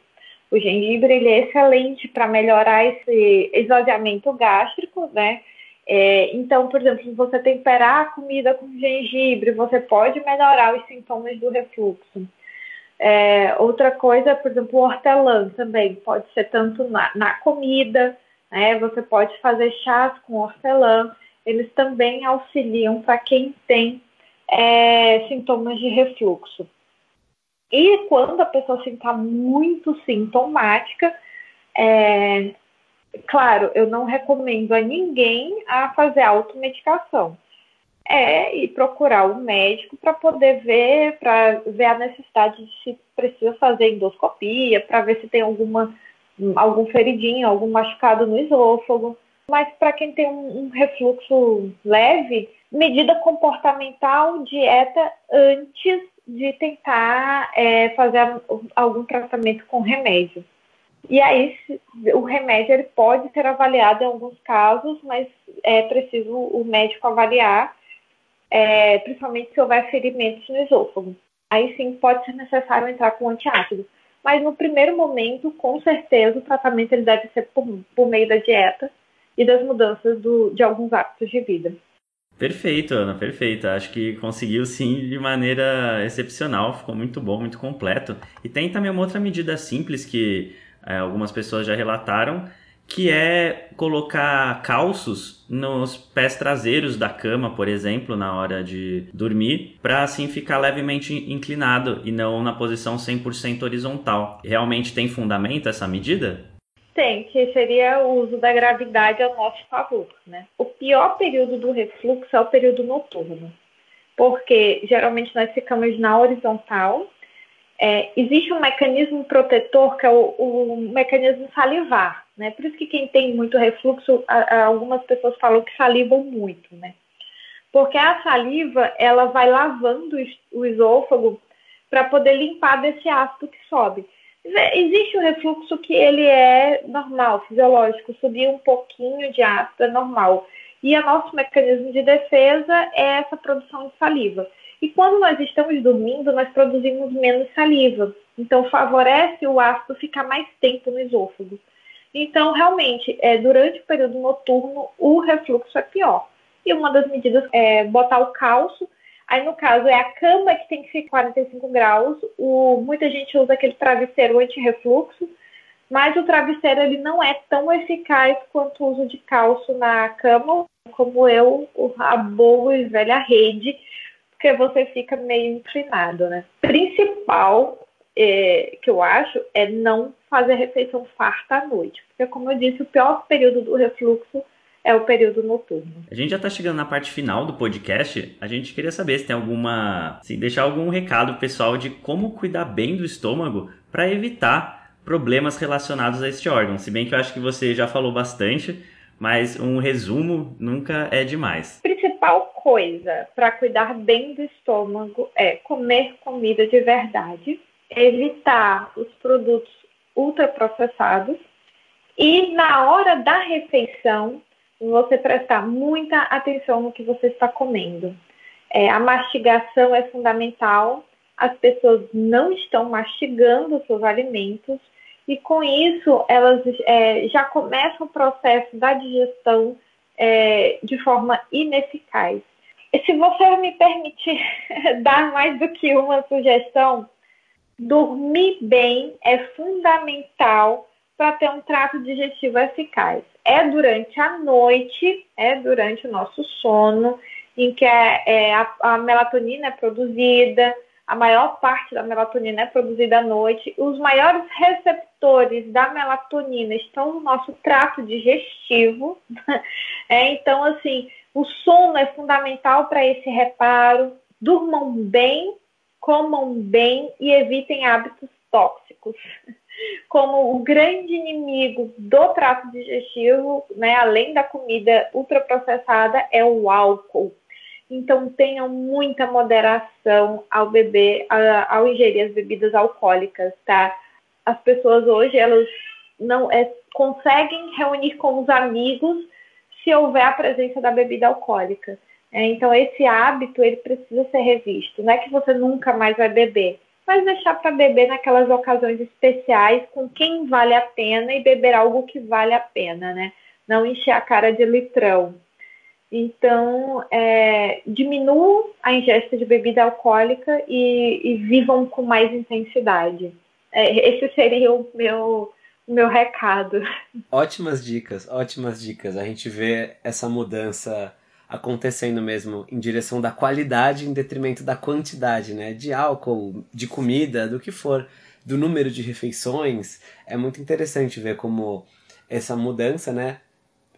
O gengibre ele é excelente para melhorar esse esvaziamento gástrico, né? É, então, por exemplo, se você temperar a comida com gengibre, você pode melhorar os sintomas do refluxo. É, outra coisa, por exemplo, o hortelã também pode ser tanto na, na comida, né? Você pode fazer chás com hortelã. Eles também auxiliam para quem tem é, sintomas de refluxo. E quando a pessoa se está muito sintomática, é, claro, eu não recomendo a ninguém a fazer automedicação. É ir procurar o um médico para poder ver, para ver a necessidade de se precisa fazer endoscopia, para ver se tem alguma algum feridinho, algum machucado no esôfago. Mas para quem tem um, um refluxo leve, medida comportamental, dieta antes de tentar é, fazer algum tratamento com remédio. E aí, o remédio ele pode ser avaliado em alguns casos, mas é preciso o médico avaliar, é, principalmente se houver ferimentos no esôfago. Aí sim pode ser necessário entrar com antiácido. Mas no primeiro momento, com certeza, o tratamento ele deve ser por, por meio da dieta e das mudanças do, de alguns hábitos de vida. Perfeito, Ana, perfeito. Acho que conseguiu sim de maneira excepcional, ficou muito bom, muito completo. E tem também uma outra medida simples que é, algumas pessoas já relataram, que é colocar calços nos pés traseiros da cama, por exemplo, na hora de dormir, para assim ficar levemente inclinado e não na posição 100% horizontal. Realmente tem fundamento essa medida? Tem, que seria o uso da gravidade ao nosso favor. Né? O pior período do refluxo é o período noturno, porque geralmente nós ficamos na horizontal. É, existe um mecanismo protetor que é o, o, mecanismo salivar, né? Por isso que quem tem muito refluxo, algumas pessoas falam que salivam muito, né? Porque a saliva, ela vai lavando o esôfago para poder limpar desse ácido que sobe. Existe o refluxo que ele é normal, fisiológico, subir um pouquinho de ácido é normal. E o nosso mecanismo de defesa é essa produção de saliva. E quando nós estamos dormindo, nós produzimos menos saliva. Então, favorece o ácido ficar mais tempo no esôfago. Então, realmente, é, durante o período noturno, o refluxo é pior. E uma das medidas é botar o cálcio Aí, no caso, é a cama que tem que ser 45 graus. O, muita gente usa aquele travesseiro anti-refluxo, mas o travesseiro ele não é tão eficaz quanto o uso de calço na cama, como eu, a boa e velha rede, porque você fica meio inclinado, né? Principal é, que eu acho é não fazer refeição farta à noite, porque, como eu disse, o pior período do refluxo é o período noturno. A gente já está chegando na parte final do podcast. A gente queria saber se tem alguma. Se deixar algum recado pessoal de como cuidar bem do estômago para evitar problemas relacionados a este órgão. Se bem que eu acho que você já falou bastante, mas um resumo nunca é demais. A principal coisa para cuidar bem do estômago é comer comida de verdade, evitar os produtos ultraprocessados e na hora da refeição você prestar muita atenção no que você está comendo. É, a mastigação é fundamental, as pessoas não estão mastigando seus alimentos e com isso elas é, já começam o processo da digestão é, de forma ineficaz. E se você me permitir *laughs* dar mais do que uma sugestão, dormir bem é fundamental para ter um trato digestivo eficaz. É durante a noite, é durante o nosso sono em que é, é a, a, melatonina é produzida, a maior parte da melatonina é produzida à noite. Os maiores receptores da melatonina estão no nosso trato digestivo. *laughs* É, então, assim, o sono é fundamental para esse reparo. Durmam bem, comam bem e evitem hábitos tóxicos. *laughs* Como o grande inimigo do trato digestivo, né, além da comida ultraprocessada, é o álcool. Então tenham muita moderação ao beber, ao ingerir as bebidas alcoólicas, tá? As pessoas hoje elas não é, conseguem reunir com os amigos se houver a presença da bebida alcoólica. É, então esse hábito ele precisa ser revisto. Não é que você nunca mais vai beber, mas deixar para beber naquelas ocasiões especiais com quem vale a pena e beber algo que vale a pena, né? Não encher a cara de litrão. Então, é, diminuam a ingesta de bebida alcoólica e, e vivam com mais intensidade. É, esse seria o meu, o meu recado. Ótimas dicas, ótimas dicas. A gente vê essa mudança acontecendo mesmo em direção da qualidade em detrimento da quantidade, né? De álcool, de comida, do que for, do número de refeições. É muito interessante ver como essa mudança, né?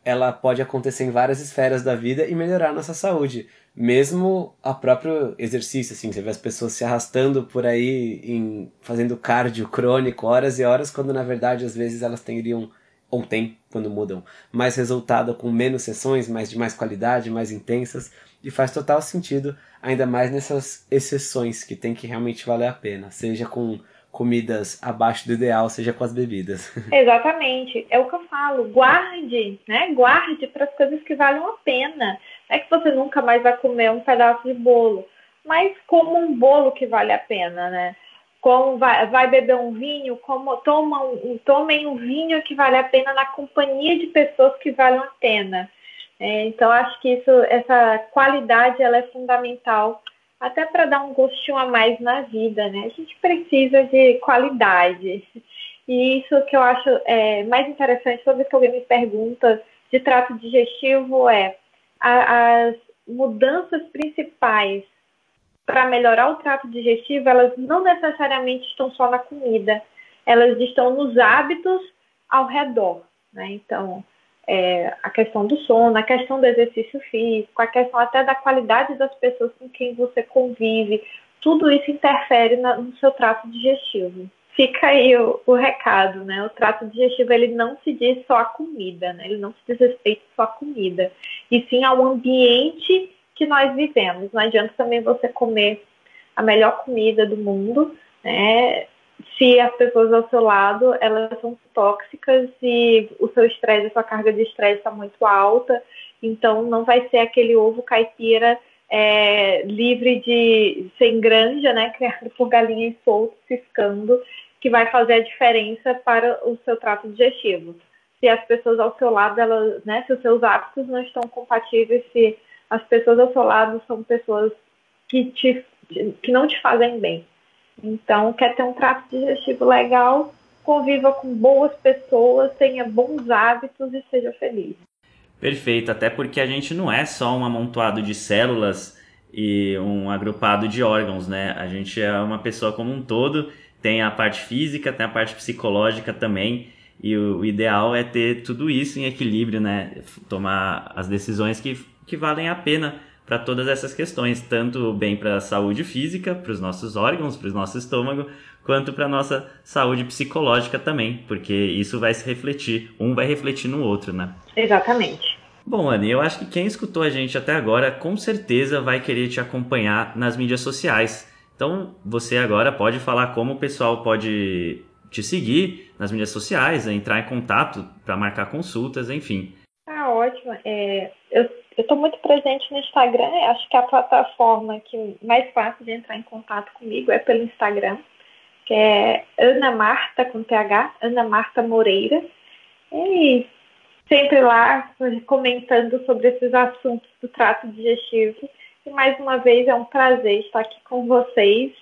ela pode acontecer em várias esferas da vida e melhorar nossa saúde. Mesmo a próprio exercício, assim, você vê as pessoas se arrastando por aí, em, fazendo cardio crônico horas e horas, quando na verdade às vezes elas teriam, ou tem, quando mudam, mais resultado com menos sessões, mas de mais qualidade, mais intensas, e faz total sentido, ainda mais nessas exceções que tem que realmente valer a pena, seja com comidas abaixo do ideal, seja com as bebidas. *laughs* Exatamente. É o que eu falo. Guarde, né? Guarde para as coisas que valem a pena. Não é que você nunca mais vai comer um pedaço de bolo, mas como um bolo que vale a pena, né? Como vai, vai beber um vinho, como toma um, tomem um vinho que vale a pena na companhia de pessoas que valem a pena. É, então acho que isso, essa qualidade, ela é fundamental até para dar um gostinho a mais na vida, né? A gente precisa de qualidade. E isso que eu acho é, mais interessante, toda vez que alguém me pergunta de trato digestivo, é a, as mudanças principais para melhorar o trato digestivo, elas não necessariamente estão só na comida, elas estão nos hábitos ao redor. Né? Então, é, a questão do sono, a questão do exercício físico, a questão até da qualidade das pessoas com quem você convive, tudo isso interfere na, no seu trato digestivo. Fica aí o, o, recado, né? O trato digestivo ele não se diz só a comida, né? Ele não se diz respeito só a comida, e sim ao ambiente que nós vivemos. Não adianta também você comer a melhor comida do mundo, né? se as pessoas ao seu lado elas são tóxicas e o seu estresse, a sua carga de estresse está muito alta, então não vai ser aquele ovo caipira é, livre de sem granja, né, *laughs* criado por galinhas soltas, ciscando, que vai fazer a diferença para o seu trato digestivo. Se as pessoas ao seu lado, elas, né, se os seus hábitos não estão compatíveis, se as pessoas ao seu lado são pessoas que, te, que não te fazem bem, então, quer ter um trato digestivo legal, conviva com boas pessoas, tenha bons hábitos e seja feliz. Perfeito, até porque a gente não é só um amontoado de células e um agrupado de órgãos, né? A gente é uma pessoa como um todo, tem a parte física, tem a parte psicológica também, e o ideal é ter tudo isso em equilíbrio, né? Tomar as decisões que, que valem a pena para todas essas questões, tanto bem para a saúde física, para os nossos órgãos, para o nosso estômago, quanto para a nossa saúde psicológica também, porque isso vai se refletir, um vai refletir no outro, né? Exatamente. Bom, Anne, eu acho que quem escutou a gente até agora com certeza vai querer te acompanhar nas mídias sociais. Então, você agora pode falar como o pessoal pode te seguir nas mídias sociais, entrar em contato para marcar consultas, enfim. Ah, ótimo. É, eu eu estou muito presente no Instagram, acho que a plataforma que mais fácil de entrar em contato comigo é pelo Instagram, que é Ana Marta com TH, Ana Marta Moreira. E sempre lá comentando sobre esses assuntos do trato digestivo. E mais uma vez é um prazer estar aqui com vocês.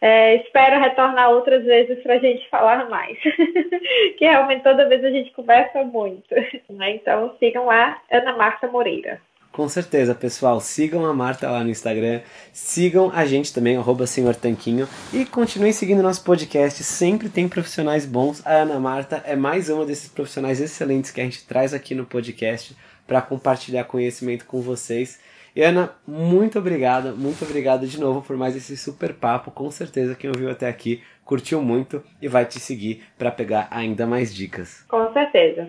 É, espero retornar outras vezes para a gente falar mais, *laughs* que realmente toda vez a gente conversa muito. Né? Então sigam lá, Ana Marta Moreira. Com certeza, pessoal. Sigam a Marta lá no Instagram. Sigam a gente também, arroba Senhor Tanquinho. E continuem seguindo nosso podcast. Sempre tem profissionais bons. A Ana Marta é mais uma desses profissionais excelentes que a gente traz aqui no podcast para compartilhar conhecimento com vocês. E Ana, muito obrigado, muito obrigado de novo por mais esse super papo. Com certeza quem ouviu até aqui curtiu muito e vai te seguir para pegar ainda mais dicas. Com certeza.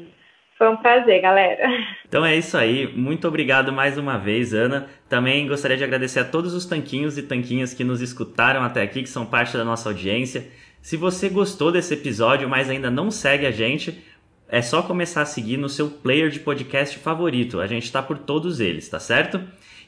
Foi um prazer, galera. Então é isso aí. Muito obrigado mais uma vez, Ana. Também gostaria de agradecer a todos os tanquinhos e tanquinhas que nos escutaram até aqui, que são parte da nossa audiência. Se você gostou desse episódio, mas ainda não segue a gente, é só começar a seguir no seu player de podcast favorito. A gente está por todos eles, tá certo?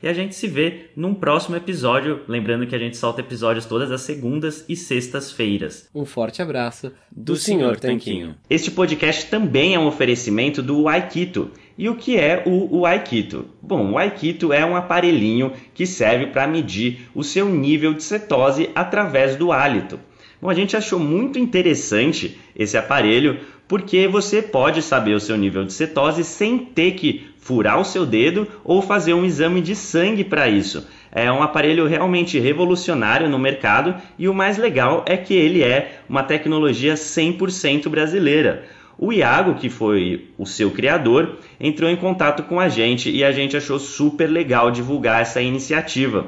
E a gente se vê num próximo episódio. Lembrando que a gente solta episódios todas as segundas e sextas-feiras. Um forte abraço do, do Senhor Tanquinho. Este podcast também é um oferecimento do Aikito. E o que é o, Aikito? Bom, o Aikito é um aparelhinho que serve para medir o seu nível de cetose através do hálito. Bom, a gente achou muito interessante esse aparelho porque você pode saber o seu nível de cetose sem ter que furar o seu dedo ou fazer um exame de sangue para isso. É um aparelho realmente revolucionário no mercado e o mais legal é que ele é uma tecnologia 100% brasileira. O Iago, que foi o seu criador, entrou em contato com a gente e a gente achou super legal divulgar essa iniciativa.